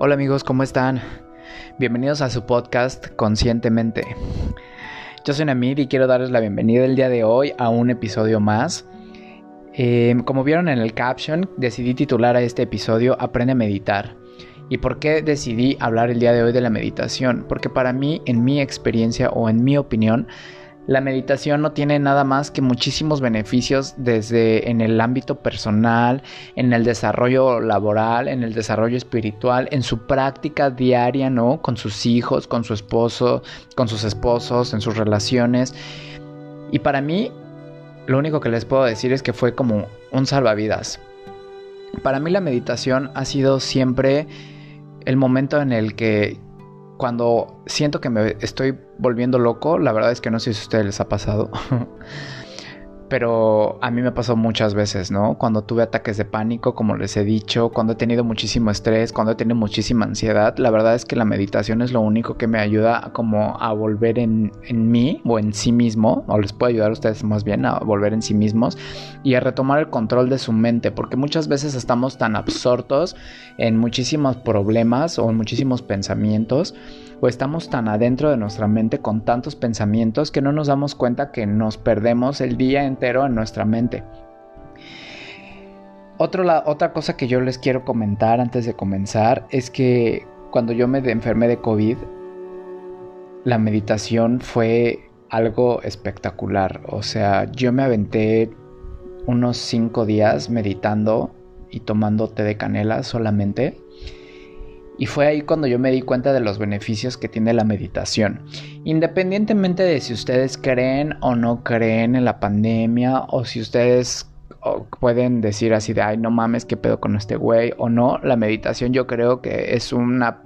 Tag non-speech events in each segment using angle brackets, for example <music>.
Hola amigos, ¿cómo están? Bienvenidos a su podcast Conscientemente. Yo soy Namid y quiero darles la bienvenida el día de hoy a un episodio más. Eh, como vieron en el caption, decidí titular a este episodio Aprende a meditar. ¿Y por qué decidí hablar el día de hoy de la meditación? Porque para mí, en mi experiencia o en mi opinión, la meditación no tiene nada más que muchísimos beneficios desde en el ámbito personal, en el desarrollo laboral, en el desarrollo espiritual, en su práctica diaria, ¿no? Con sus hijos, con su esposo, con sus esposos, en sus relaciones. Y para mí, lo único que les puedo decir es que fue como un salvavidas. Para mí la meditación ha sido siempre el momento en el que cuando siento que me estoy volviendo loco, la verdad es que no sé si a ustedes les ha pasado. <laughs> Pero a mí me pasó muchas veces, ¿no? Cuando tuve ataques de pánico, como les he dicho, cuando he tenido muchísimo estrés, cuando he tenido muchísima ansiedad, la verdad es que la meditación es lo único que me ayuda como a volver en, en mí o en sí mismo, o les puede ayudar a ustedes más bien a volver en sí mismos y a retomar el control de su mente, porque muchas veces estamos tan absortos en muchísimos problemas o en muchísimos pensamientos o estamos tan adentro de nuestra mente con tantos pensamientos que no nos damos cuenta que nos perdemos el día en nuestra mente. otra cosa que yo les quiero comentar antes de comenzar es que cuando yo me enfermé de COVID, la meditación fue algo espectacular. O sea, yo me aventé unos 5 días meditando y tomando té de canela solamente. Y fue ahí cuando yo me di cuenta de los beneficios que tiene la meditación. Independientemente de si ustedes creen o no creen en la pandemia o si ustedes pueden decir así de, ay, no mames, qué pedo con este güey o no, la meditación yo creo que es una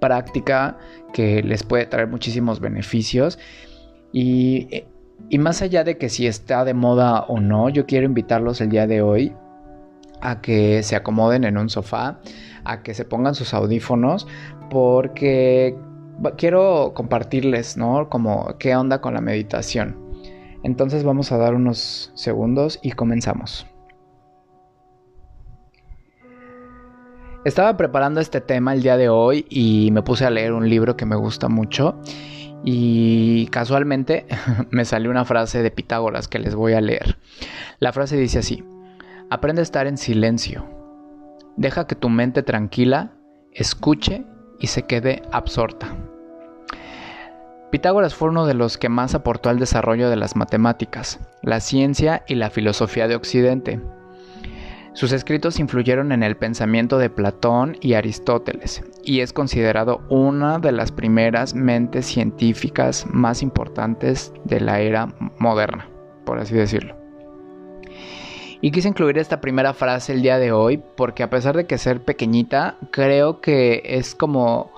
práctica que les puede traer muchísimos beneficios. Y, y más allá de que si está de moda o no, yo quiero invitarlos el día de hoy a que se acomoden en un sofá, a que se pongan sus audífonos, porque quiero compartirles, ¿no? Como qué onda con la meditación. Entonces vamos a dar unos segundos y comenzamos. Estaba preparando este tema el día de hoy y me puse a leer un libro que me gusta mucho y casualmente <laughs> me salió una frase de Pitágoras que les voy a leer. La frase dice así, aprende a estar en silencio Deja que tu mente tranquila escuche y se quede absorta. Pitágoras fue uno de los que más aportó al desarrollo de las matemáticas, la ciencia y la filosofía de Occidente. Sus escritos influyeron en el pensamiento de Platón y Aristóteles y es considerado una de las primeras mentes científicas más importantes de la era moderna, por así decirlo. Y quise incluir esta primera frase el día de hoy porque a pesar de que ser pequeñita, creo que es como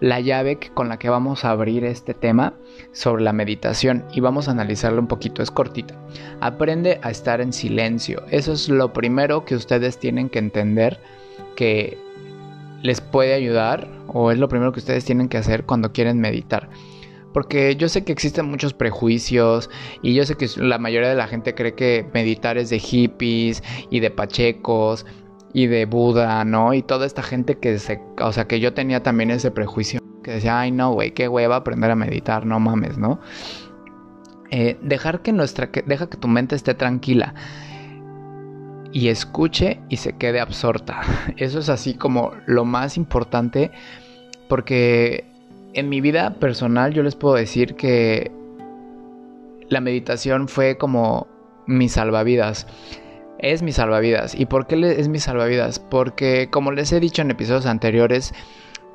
la llave con la que vamos a abrir este tema sobre la meditación y vamos a analizarlo un poquito, es cortita. Aprende a estar en silencio. Eso es lo primero que ustedes tienen que entender que les puede ayudar o es lo primero que ustedes tienen que hacer cuando quieren meditar. Porque yo sé que existen muchos prejuicios y yo sé que la mayoría de la gente cree que meditar es de hippies y de pachecos y de Buda, ¿no? Y toda esta gente que se... O sea, que yo tenía también ese prejuicio que decía, ay no, güey, qué hueva aprender a meditar, no mames, ¿no? Eh, dejar que nuestra... Que, deja que tu mente esté tranquila y escuche y se quede absorta. <laughs> Eso es así como lo más importante porque en mi vida personal yo les puedo decir que la meditación fue como mi salvavidas. Es mi salvavidas. ¿Y por qué es mi salvavidas? Porque como les he dicho en episodios anteriores,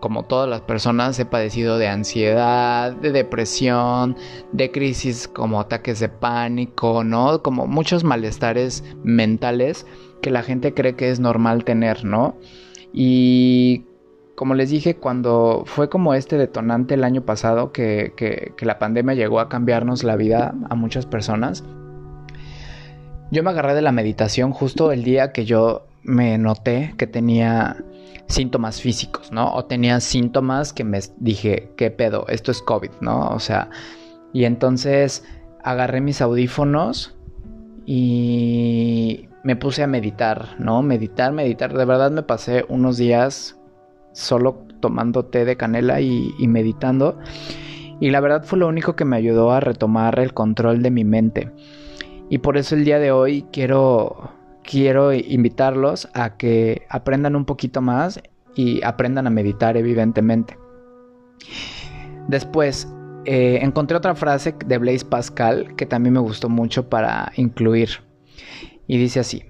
como todas las personas he padecido de ansiedad, de depresión, de crisis como ataques de pánico, ¿no? Como muchos malestares mentales que la gente cree que es normal tener, ¿no? Y como les dije, cuando fue como este detonante el año pasado que, que, la pandemia llegó a cambiarnos la vida a muchas personas, yo me agarré de la meditación justo el día que yo me noté que tenía síntomas físicos, ¿no? O tenía síntomas que me dije, ¿qué pedo? Esto es COVID, ¿no? O sea, y entonces agarré mis audífonos y me puse a meditar, ¿no? Meditar, meditar. De verdad me pasé unos días solo tomando té de canela y, meditando. Y la verdad fue lo único que me ayudó a retomar el control de mi mente. Y por eso el día de hoy quiero, quiero invitarlos a que aprendan un poquito más y aprendan a meditar evidentemente. Después, eh, encontré otra frase de Blaise Pascal que también me gustó mucho para incluir. Y dice así,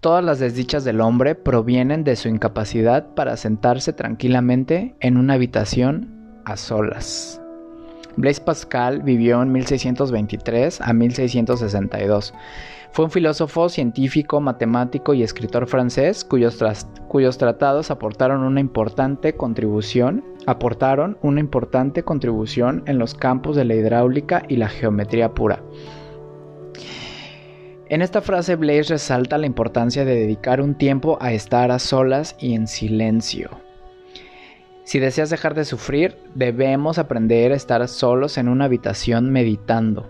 todas las desdichas del hombre provienen de su incapacidad para sentarse tranquilamente en una habitación a solas. Blaise Pascal vivió en 1623 a 1662. Fue un filósofo, científico, matemático y escritor francés cuyos, tratados aportaron una importante contribución en los campos de la hidráulica y la geometría pura. En esta frase Blaise resalta la importancia de dedicar un tiempo a estar a solas y en silencio. Si deseas dejar de sufrir, debemos aprender a estar solos en una habitación meditando.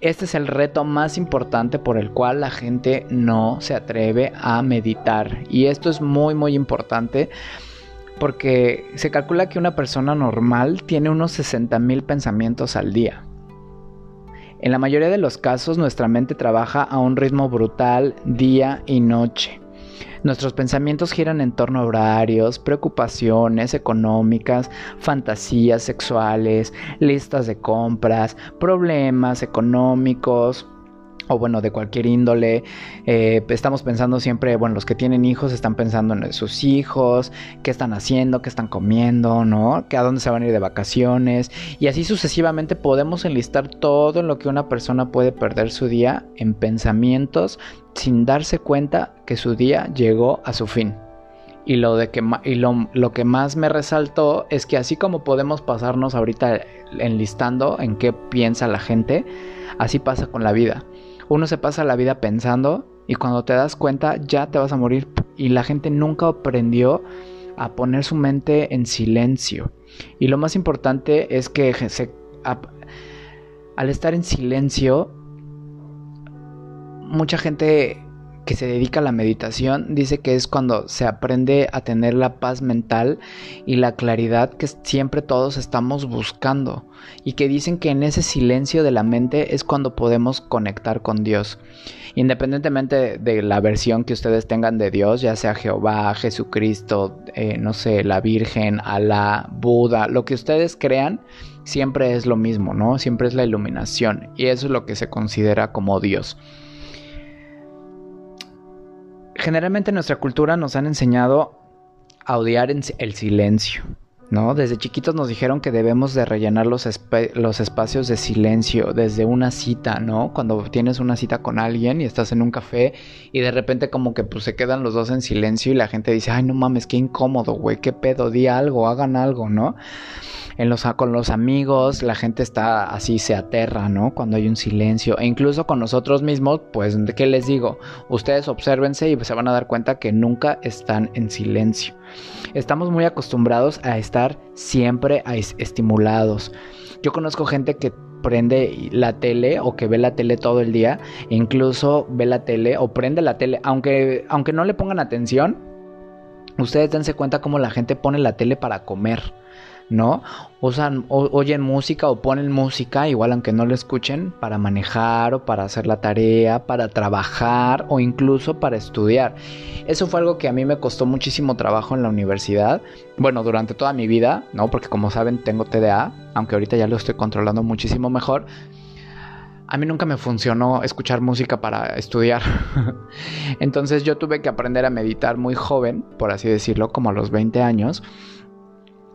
Este es el reto más importante por el cual la gente no se atreve a meditar. Y esto es muy muy importante porque se calcula que una persona normal tiene unos 60.000 pensamientos al día. En la mayoría de los casos nuestra mente trabaja a un ritmo brutal día y noche. Nuestros pensamientos giran en torno a horarios, preocupaciones económicas, fantasías sexuales, listas de compras, problemas económicos, o bueno, de cualquier índole. Eh, estamos pensando siempre, bueno, los que tienen hijos están pensando en sus hijos, qué están haciendo, qué están comiendo, ¿no? A dónde se van a ir de vacaciones. Y así sucesivamente podemos enlistar todo lo que una persona puede perder su día en pensamientos sin darse cuenta que su día llegó a su fin. Y, lo, de que, y lo, lo, que más me resaltó es que así como podemos pasarnos ahorita enlistando en qué piensa la gente, así pasa con la vida. Uno se pasa la vida pensando y cuando te das cuenta ya te vas a morir y la gente nunca aprendió a poner su mente en silencio. Y lo más importante es que al estar en silencio, mucha gente que se dedica a la meditación dice que es cuando se aprende a tener la paz mental y la claridad que siempre todos estamos buscando y que dicen que en ese silencio de la mente es cuando podemos conectar con Dios. Independientemente de la versión que ustedes tengan de Dios, ya sea Jehová, Jesucristo, eh, no sé, la Virgen, Alá, Buda, lo que ustedes crean, siempre es lo mismo, ¿no? Siempre es la iluminación y eso es lo que se considera como Dios generalmente en nuestra cultura nos han enseñado a odiar el silencio. ¿No? Desde chiquitos nos dijeron que debemos de rellenar los, los, espacios de silencio desde una cita, ¿no? Cuando tienes una cita con alguien y estás en un café y de repente como que pues se quedan los dos en silencio y la gente dice, ay no mames, qué incómodo, güey, qué pedo, di algo, hagan algo, ¿no? en los, con los amigos la gente está así, se aterra, ¿no? Cuando hay un silencio. E incluso con nosotros mismos, pues, ¿qué les digo? Ustedes obsérvense y se van a dar cuenta que nunca están en silencio. Estamos muy acostumbrados a estar siempre estimulados. Yo conozco gente que prende la tele o que ve la tele todo el día, e incluso ve la tele o prende la tele, aunque, aunque no le pongan atención, ustedes dense cuenta cómo la gente pone la tele para comer. ¿No? Usan, oyen música o ponen música, igual aunque no lo escuchen, para manejar o para hacer la tarea, para trabajar o incluso para estudiar. Eso fue algo que a mí me costó muchísimo trabajo en la universidad. Bueno, durante toda mi vida, ¿no? Porque como saben tengo TDA, aunque ahorita ya lo estoy controlando muchísimo mejor. A mí nunca me funcionó escuchar música para estudiar. <laughs> Entonces yo tuve que aprender a meditar muy joven, por así decirlo, como a los 20 años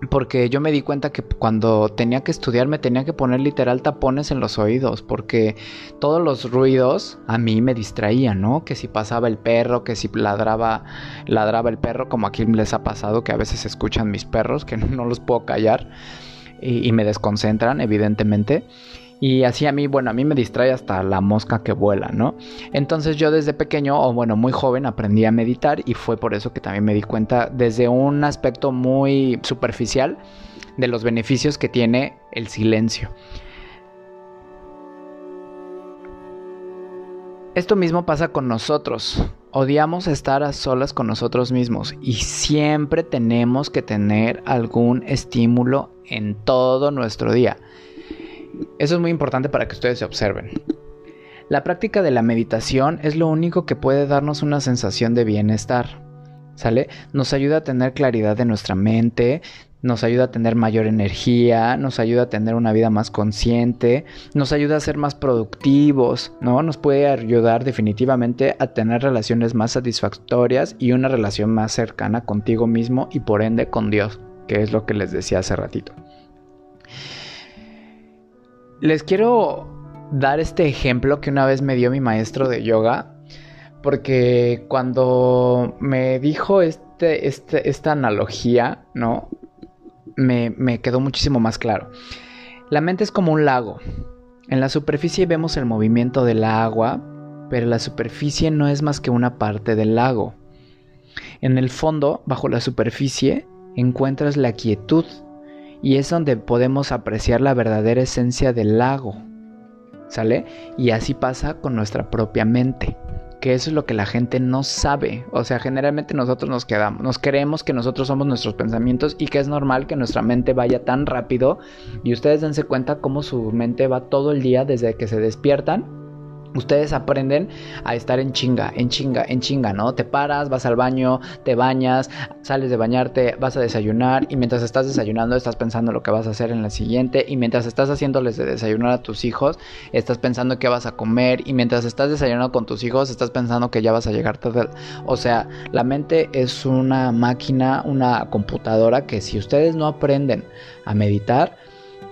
porque yo me di cuenta que cuando tenía que estudiar me tenía que poner literal tapones en los oídos, porque todos los ruidos a mí me distraían, ¿no? Que si pasaba el perro, que si ladraba, ladraba el perro, como aquí les ha pasado, que a veces escuchan mis perros, que <laughs> no los puedo callar y, y me desconcentran, evidentemente. Y así a mí, bueno, a mí me distrae hasta la mosca que vuela, ¿no? Entonces yo desde pequeño, o bueno, muy joven, aprendí a meditar y fue por eso que también me di cuenta desde un aspecto muy superficial de los beneficios que tiene el silencio. Esto mismo pasa con nosotros. odiamos estar a solas con nosotros mismos y siempre tenemos que tener algún estímulo en todo nuestro día. Eso es muy importante para que ustedes se observen. La práctica de la meditación es lo único que puede darnos una sensación de bienestar. ¿Sale? Nos ayuda a tener claridad de nuestra mente, nos ayuda a tener mayor energía, nos ayuda a tener una vida más consciente, nos ayuda a ser más productivos, ¿no? Nos puede ayudar definitivamente a tener relaciones más satisfactorias y una relación más cercana contigo mismo y por ende con Dios, que es lo que les decía hace ratito. Les quiero dar este ejemplo que una vez me dio mi maestro de yoga, porque cuando me dijo este, este esta analogía, ¿no? me, quedó muchísimo más claro. La mente es como un lago. En la superficie vemos el movimiento del agua, pero la superficie no es más que una parte del lago. En el fondo, bajo la superficie, encuentras la quietud y es donde podemos apreciar la verdadera esencia del lago. ¿Sale? Y así pasa con nuestra propia mente que eso es lo que la gente no sabe. O sea, generalmente nosotros nos quedamos, nos creemos que nosotros somos nuestros pensamientos y que es normal que nuestra mente vaya tan rápido. Y ustedes dense cuenta cómo su mente va todo el día desde que se despiertan Ustedes aprenden a estar en chinga, en chinga, en chinga, ¿no? Te paras, vas al baño, te bañas, sales de bañarte, vas a desayunar y mientras estás desayunando estás pensando lo que vas a hacer en la siguiente y mientras estás haciéndoles de desayunar a tus hijos estás pensando qué vas a comer y mientras estás desayunando con tus hijos estás pensando que ya vas a llegar tarde. O sea, la mente es una máquina, una computadora que si ustedes no aprenden a meditar,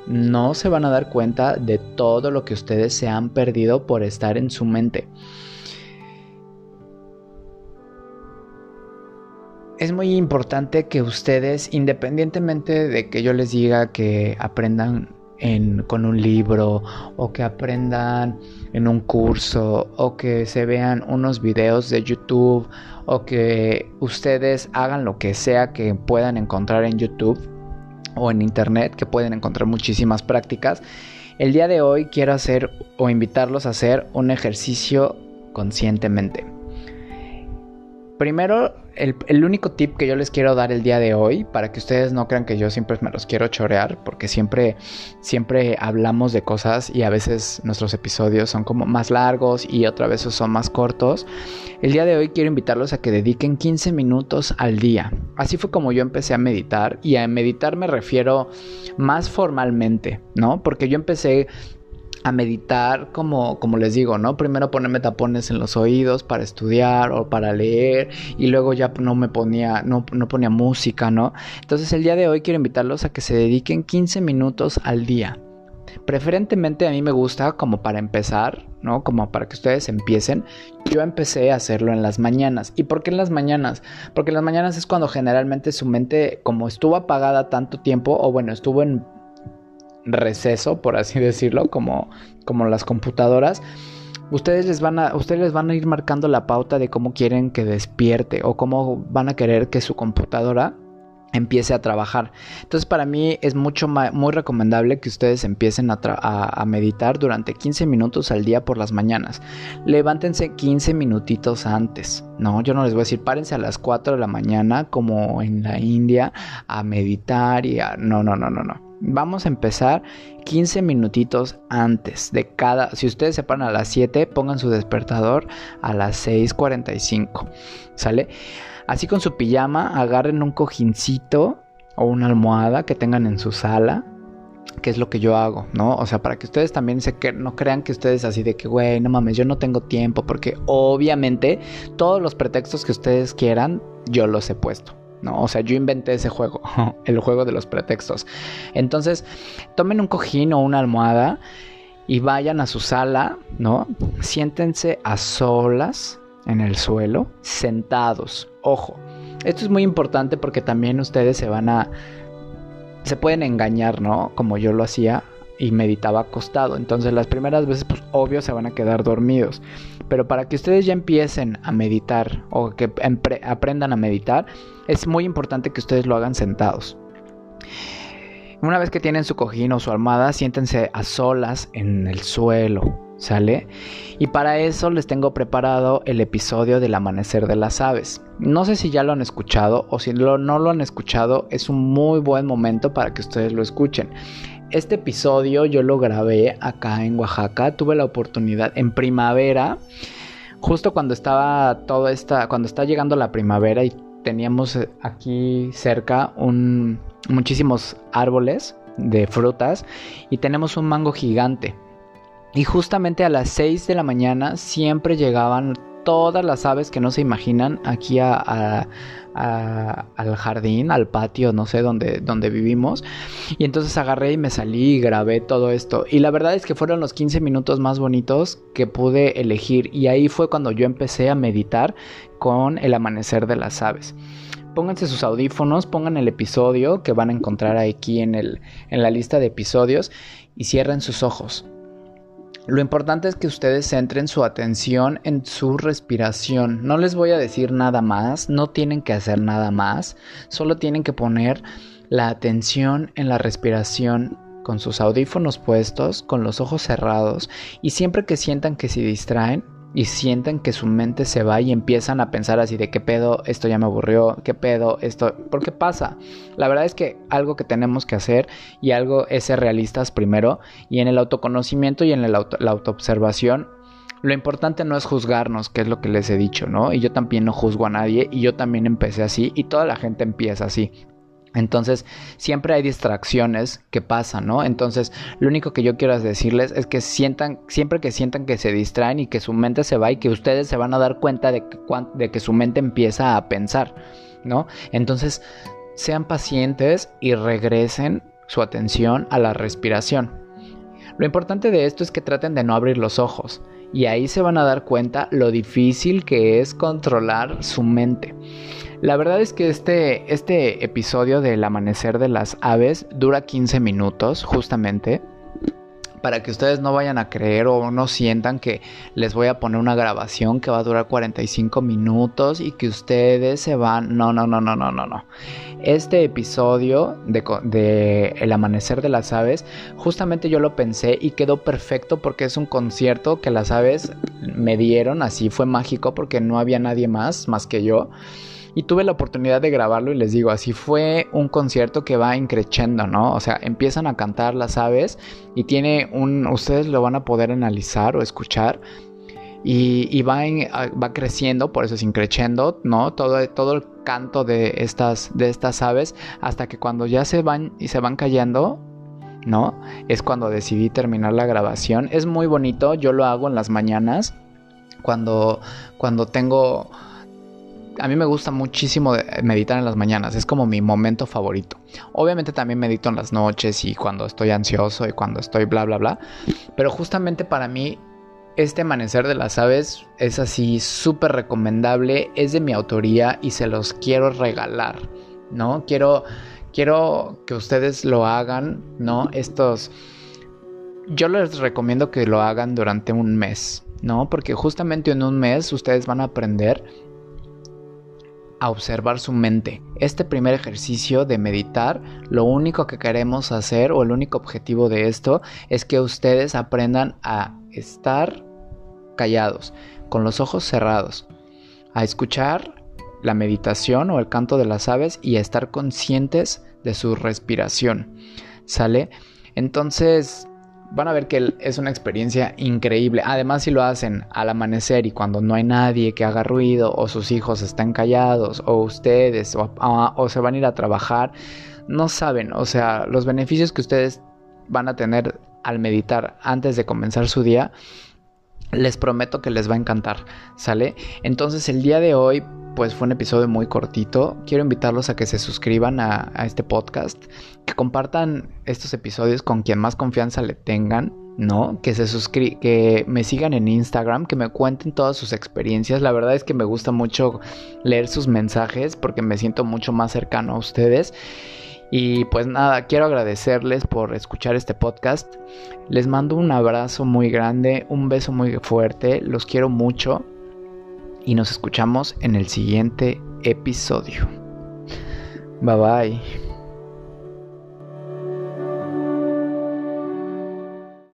no se van a dar cuenta de todo lo que ustedes se han perdido por estar en su mente. Es muy importante que ustedes, independientemente de que yo les diga que aprendan con un libro o que aprendan en un curso o que se vean unos videos de YouTube o que ustedes hagan lo que sea que puedan encontrar en YouTube, o en internet que pueden encontrar muchísimas prácticas. El día de hoy quiero hacer o invitarlos a hacer un ejercicio conscientemente. Primero, el, único tip que yo les quiero dar el día de hoy, para que ustedes no crean que yo siempre me los quiero chorear, porque siempre, siempre hablamos de cosas y a veces nuestros episodios son como más largos y otra vez son más cortos. El día de hoy quiero invitarlos a que dediquen 15 minutos al día. Así fue como yo empecé a meditar y a meditar me refiero más formalmente, ¿no? Porque yo empecé a meditar como, como les digo, ¿no? Primero ponerme tapones en los oídos para estudiar o para leer y luego ya no me ponía, no, no ponía música, ¿no? Entonces el día de hoy quiero invitarlos a que se dediquen 15 minutos al día. Preferentemente a mí me gusta como para empezar, ¿no? Como para que ustedes empiecen. Yo empecé a hacerlo en las mañanas. ¿Y por qué en las mañanas? Porque en las mañanas es cuando generalmente su mente, como estuvo apagada tanto tiempo, o bueno, estuvo en receso, por así decirlo, como, como las computadoras, ustedes les van a ustedes les van a ir marcando la pauta de cómo quieren que despierte o cómo van a querer que su computadora empiece a trabajar. Entonces para mí es mucho muy recomendable que ustedes empiecen a, a, meditar durante 15 minutos al día por las mañanas. Levántense 15 minutitos antes. No, yo no les voy a decir párense a las 4 de la mañana como en la India a meditar y a... No, no, no, no, no. Vamos a empezar 15 minutitos antes de cada... Si ustedes se paran a las 7, pongan su despertador a las 6.45. ¿Sale? Así con su pijama, agarren un cojincito o una almohada que tengan en su sala. Que es lo que yo hago, ¿no? O sea, para que ustedes también se que no crean que ustedes así de que, güey, no mames, yo no tengo tiempo. Porque obviamente todos los pretextos que ustedes quieran, yo los he puesto. ¿No? O sea, yo inventé ese juego, <laughs> el juego de los pretextos. Entonces, tomen un cojín o una almohada y vayan a su sala, ¿no? Siéntense a solas en el suelo, sentados. Ojo, esto es muy importante porque también ustedes se van a... se pueden engañar, ¿no? Como yo lo hacía y meditaba acostado. Entonces las primeras veces, pues obvio, se van a quedar dormidos. Pero para que ustedes ya empiecen a meditar o que aprendan a meditar, es muy importante que ustedes lo hagan sentados. Una vez que tienen su cojín o su almohada, siéntense a solas en el suelo, ¿Sale? Y para eso les tengo preparado el episodio del amanecer de las aves. No sé si ya lo han escuchado o si no lo han escuchado, es un muy buen momento para que ustedes lo escuchen. Este episodio yo lo grabé acá en Oaxaca, tuve la oportunidad en primavera, justo cuando estaba todo esta, cuando está llegando la primavera y teníamos aquí cerca un, muchísimos árboles de frutas y tenemos un mango gigante. Y justamente a las 6 de la mañana siempre llegaban todas las aves que no se imaginan aquí al jardín, al patio, no sé, donde, donde vivimos. Y entonces agarré y me salí y grabé todo esto. Y la verdad es que fueron los 15 minutos más bonitos que pude elegir. Y ahí fue cuando yo empecé a meditar con el amanecer de las aves pónganse sus audífonos, pongan el episodio que van a encontrar aquí en, el, en la lista de episodios y cierren sus ojos. Lo importante es que ustedes centren su atención en su respiración. No les voy a decir nada más, no tienen que hacer nada más, solo tienen que poner la atención en la respiración con sus audífonos puestos, con los ojos cerrados y siempre que sientan que se distraen, y sienten que su mente se va y empiezan a pensar así de qué pedo, esto ya me aburrió, qué pedo, esto, ¿por qué pasa? La verdad es que algo que tenemos que hacer y algo es ser realistas primero y en el autoconocimiento y en la autoobservación. Lo importante no es juzgarnos, que es lo que les he dicho, ¿no? Y yo también no juzgo a nadie y yo también empecé así y toda la gente empieza así. Entonces, siempre hay distracciones que pasan, ¿no? Entonces, lo único que yo quiero decirles es que sientan, siempre que sientan que se distraen y que su mente se va y que ustedes se van a dar cuenta de que, de que su mente empieza a pensar, ¿no? Entonces, sean pacientes y regresen su atención a la respiración. Lo importante de esto es que traten de no abrir los ojos y ahí se van a dar cuenta lo difícil que es controlar su mente. La verdad es que este, este episodio del amanecer de las aves dura 15 minutos justamente para que ustedes no vayan a creer o no sientan que les voy a poner una grabación que va a durar 45 minutos y que ustedes se van. No, no, no, no, no, no, no. Este episodio de, El Amanecer de las Aves, justamente yo lo pensé y quedó perfecto porque es un concierto que las aves me dieron, así fue mágico porque no había nadie más más que yo y tuve la oportunidad de grabarlo y les digo, así fue un concierto que va increciendo, ¿no? O sea, empiezan a cantar las aves y tiene un, ustedes lo van a poder analizar o escuchar. Y, va, va creciendo, por eso es increciendo, ¿no? Todo, todo el canto de estas, de estas aves, hasta que cuando ya se van y se van cayendo, ¿no? Es cuando decidí terminar la grabación. Es muy bonito, yo lo hago en las mañanas, cuando, cuando tengo a mí me gusta muchísimo meditar en las mañanas, es como mi momento favorito. Obviamente también medito en las noches y cuando estoy ansioso y cuando estoy bla bla bla, pero justamente para mí este amanecer de las aves es así súper recomendable, es de mi autoría y se los quiero regalar, ¿no? Quiero quiero que ustedes lo hagan, ¿no? Estos yo les recomiendo que lo hagan durante un mes, ¿no? Porque justamente en un mes ustedes van a aprender a observar su mente. Este primer ejercicio de meditar, lo único que queremos hacer o el único objetivo de esto es que ustedes aprendan a estar callados, con los ojos cerrados, a escuchar la meditación o el canto de las aves y a estar conscientes de su respiración. ¿Sale? Entonces, van a ver que es una experiencia increíble. Además, si lo hacen al amanecer y cuando no hay nadie que haga ruido, o sus hijos están callados, o ustedes, o, se van a ir a trabajar, no saben, o sea, los beneficios que ustedes van a tener al meditar antes de comenzar su día, les prometo que les va a encantar, ¿sale? Entonces el día de hoy pues fue un episodio muy cortito. Quiero invitarlos a que se suscriban a, este podcast, que compartan estos episodios con quien más confianza le tengan, ¿no? Que se suscri que me sigan en Instagram, que me cuenten todas sus experiencias. La verdad es que me gusta mucho leer sus mensajes porque me siento mucho más cercano a ustedes. Y pues nada, quiero agradecerles por escuchar este podcast. Les mando un abrazo muy grande, un beso muy fuerte, los quiero mucho y nos escuchamos en el siguiente episodio. Bye bye.